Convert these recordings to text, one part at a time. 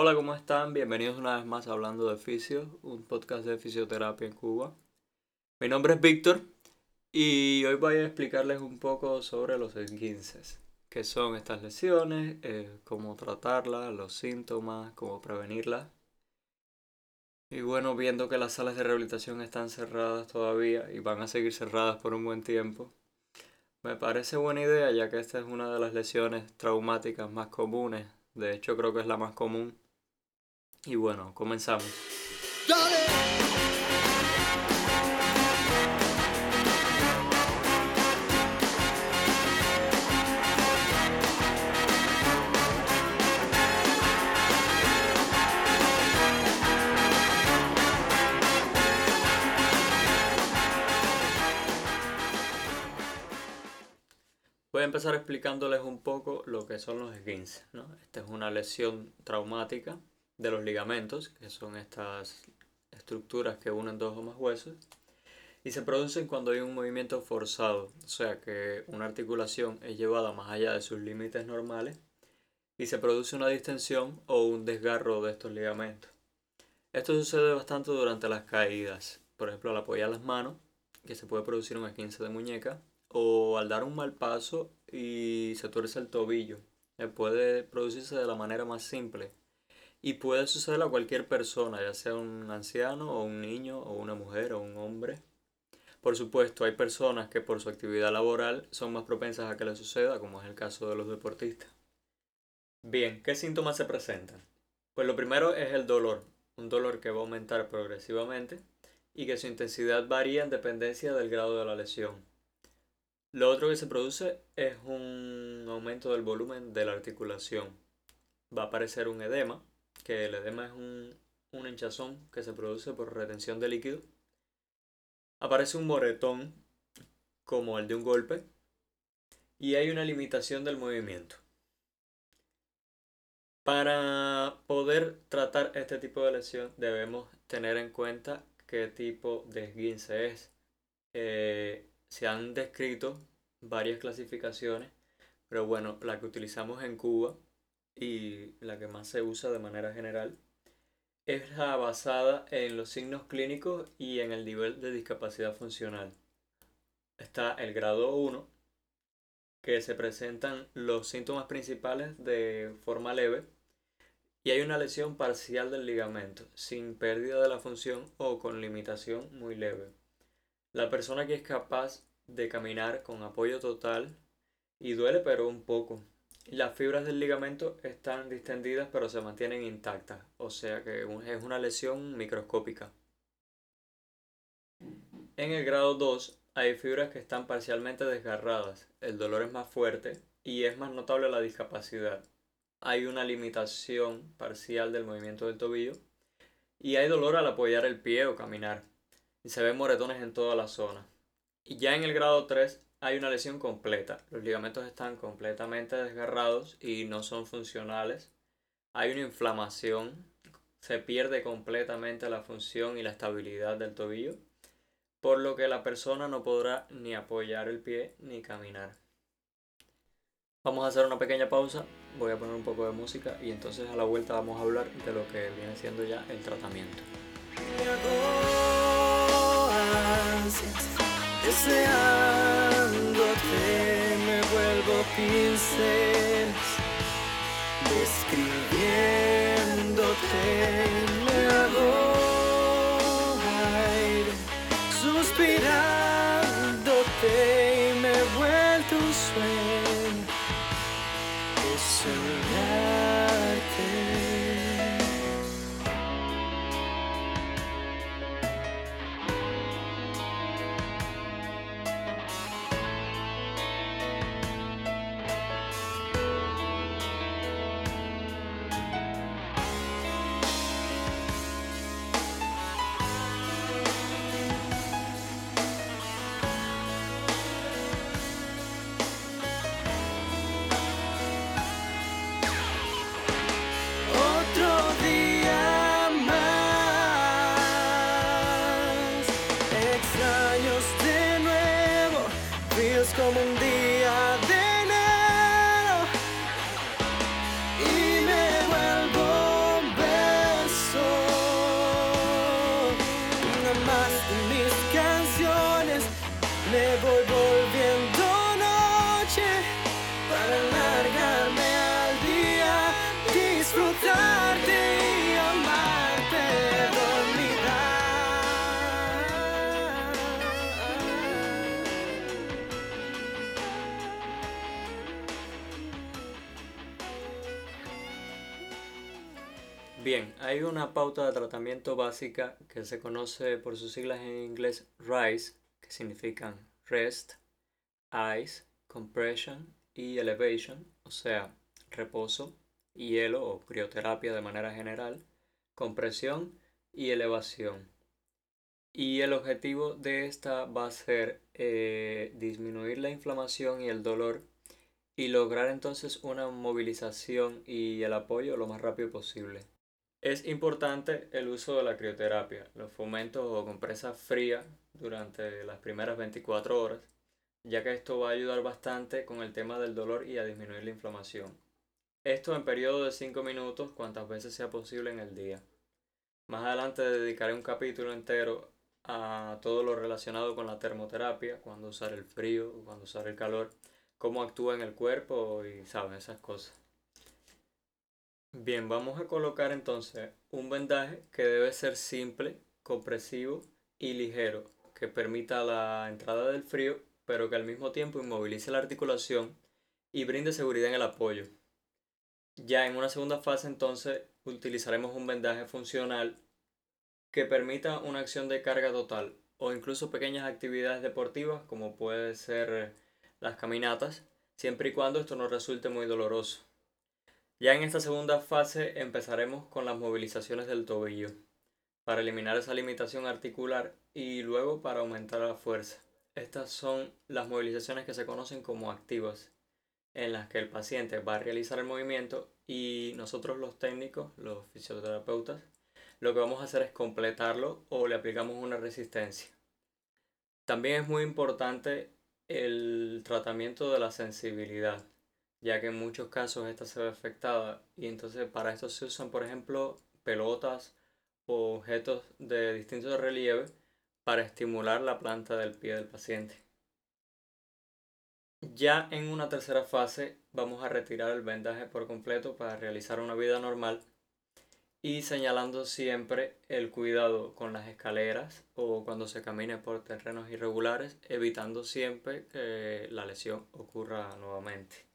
Hola, ¿cómo están? Bienvenidos una vez más a Hablando de Fisio, un podcast de fisioterapia en Cuba. Mi nombre es Víctor y hoy voy a explicarles un poco sobre los esguinces, qué son estas lesiones, eh, cómo tratarlas, los síntomas, cómo prevenirlas. Y bueno, viendo que las salas de rehabilitación están cerradas todavía y van a seguir cerradas por un buen tiempo, me parece buena idea ya que esta es una de las lesiones traumáticas más comunes. De hecho, creo que es la más común y bueno, comenzamos. Voy a empezar explicándoles un poco lo que son los esguinces. ¿no? Esta es una lesión traumática de los ligamentos, que son estas estructuras que unen dos o más huesos, y se producen cuando hay un movimiento forzado, o sea que una articulación es llevada más allá de sus límites normales y se produce una distensión o un desgarro de estos ligamentos. Esto sucede bastante durante las caídas, por ejemplo al apoyar las manos, que se puede producir un esquince de muñeca, o al dar un mal paso y se tuerce el tobillo. Eh, puede producirse de la manera más simple, y puede suceder a cualquier persona, ya sea un anciano o un niño o una mujer o un hombre. Por supuesto, hay personas que por su actividad laboral son más propensas a que le suceda, como es el caso de los deportistas. Bien, ¿qué síntomas se presentan? Pues lo primero es el dolor, un dolor que va a aumentar progresivamente y que su intensidad varía en dependencia del grado de la lesión. Lo otro que se produce es un aumento del volumen de la articulación. Va a aparecer un edema, que el edema es un, hinchazón que se produce por retención de líquido. Aparece un moretón como el de un golpe y hay una limitación del movimiento. Para poder tratar este tipo de lesión debemos tener en cuenta qué tipo de esguince es. Eh, se han descrito varias clasificaciones, pero bueno, la que utilizamos en Cuba y la que más se usa de manera general, es la basada en los signos clínicos y en el nivel de discapacidad funcional. Está el grado 1, que se presentan los síntomas principales de forma leve y hay una lesión parcial del ligamento, sin pérdida de la función o con limitación muy leve. La persona que es capaz de caminar con apoyo total y duele pero un poco, las fibras del ligamento están distendidas pero se mantienen intactas, o sea que es una lesión microscópica. En el grado 2 hay fibras que están parcialmente desgarradas, el dolor es más fuerte y es más notable la discapacidad. Hay una limitación parcial del movimiento del tobillo y hay dolor al apoyar el pie o caminar. Y se ven moretones en toda la zona. Y ya en el grado 3 hay una lesión completa. Los ligamentos están completamente desgarrados y no son funcionales. Hay una inflamación. Se pierde completamente la función y la estabilidad del tobillo. Por lo que la persona no podrá ni apoyar el pie ni caminar. Vamos a hacer una pequeña pausa. Voy a poner un poco de música y entonces a la vuelta vamos a hablar de lo que viene siendo ya el tratamiento me vuelvo pincel, describiéndote moment. Bien, hay una pauta de tratamiento básica que se conoce por sus siglas en inglés RISE, que significan Rest, Ice, Compression y Elevation, o sea, reposo, hielo o crioterapia de manera general, compresión y elevación. Y el objetivo de esta va a ser eh, disminuir la inflamación y el dolor y lograr entonces una movilización y el apoyo lo más rápido posible. Es importante el uso de la crioterapia, los fomentos o compresas frías durante las primeras 24 horas, ya que esto va a ayudar bastante con el tema del dolor y a disminuir la inflamación. Esto en periodo de 5 minutos, cuantas veces sea posible en el día. Más adelante dedicaré un capítulo entero a todo lo relacionado con la termoterapia, cuando usar el frío, cuando usar el calor, cómo actúa en el cuerpo y saben esas cosas. Bien, vamos a colocar entonces un vendaje que debe ser simple, compresivo y ligero, que permita la entrada del frío, pero que al mismo tiempo inmovilice la articulación y brinde seguridad en el apoyo. Ya en una segunda fase entonces utilizaremos un vendaje funcional que permita una acción de carga total o incluso pequeñas actividades deportivas como puede ser las caminatas, siempre y cuando esto no resulte muy doloroso. Ya en esta segunda fase empezaremos con las movilizaciones del tobillo, para eliminar esa limitación articular y luego para aumentar la fuerza. Estas son las movilizaciones que se conocen como activas, en las que el paciente va a realizar el movimiento y nosotros los técnicos, los fisioterapeutas, lo que vamos a hacer es completarlo o le aplicamos una resistencia. También es muy importante el tratamiento de la sensibilidad ya que en muchos casos esta se ve afectada y entonces para esto se usan por ejemplo pelotas o objetos de distinto relieve para estimular la planta del pie del paciente. Ya en una tercera fase vamos a retirar el vendaje por completo para realizar una vida normal y señalando siempre el cuidado con las escaleras o cuando se camine por terrenos irregulares, evitando siempre que la lesión ocurra nuevamente.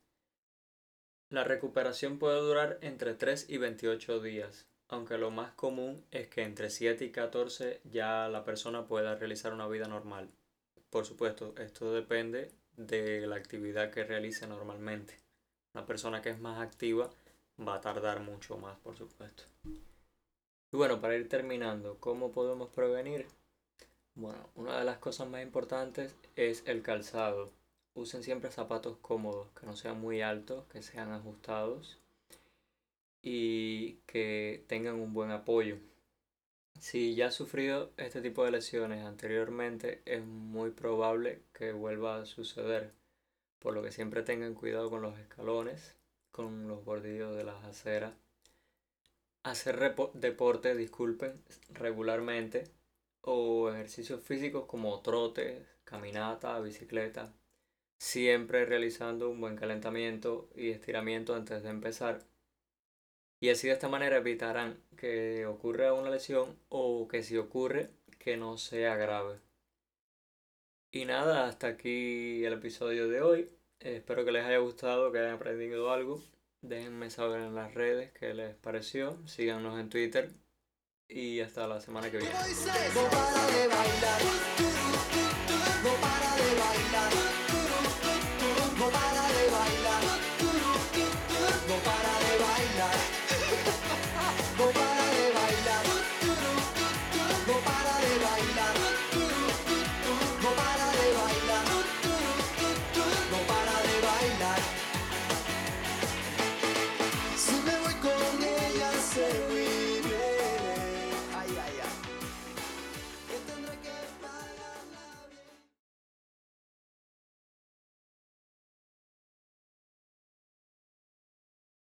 La recuperación puede durar entre 3 y 28 días, aunque lo más común es que entre 7 y 14 ya la persona pueda realizar una vida normal. Por supuesto, esto depende de la actividad que realice normalmente. Una persona que es más activa va a tardar mucho más, por supuesto. Y bueno, para ir terminando, ¿cómo podemos prevenir? Bueno, una de las cosas más importantes es el calzado usen siempre zapatos cómodos, que no sean muy altos, que sean ajustados y que tengan un buen apoyo. Si ya has sufrido este tipo de lesiones anteriormente, es muy probable que vuelva a suceder, por lo que siempre tengan cuidado con los escalones, con los bordillos de las aceras. Hacer deporte, disculpen, regularmente o ejercicios físicos como trote, caminata, bicicleta, siempre realizando un buen calentamiento y estiramiento antes de empezar. Y así de esta manera evitarán que ocurra una lesión o que si ocurre que no sea grave. Y nada, hasta aquí el episodio de hoy. Espero que les haya gustado, que hayan aprendido algo. Déjenme saber en las redes qué les pareció. Síganos en Twitter. Y hasta la semana que viene.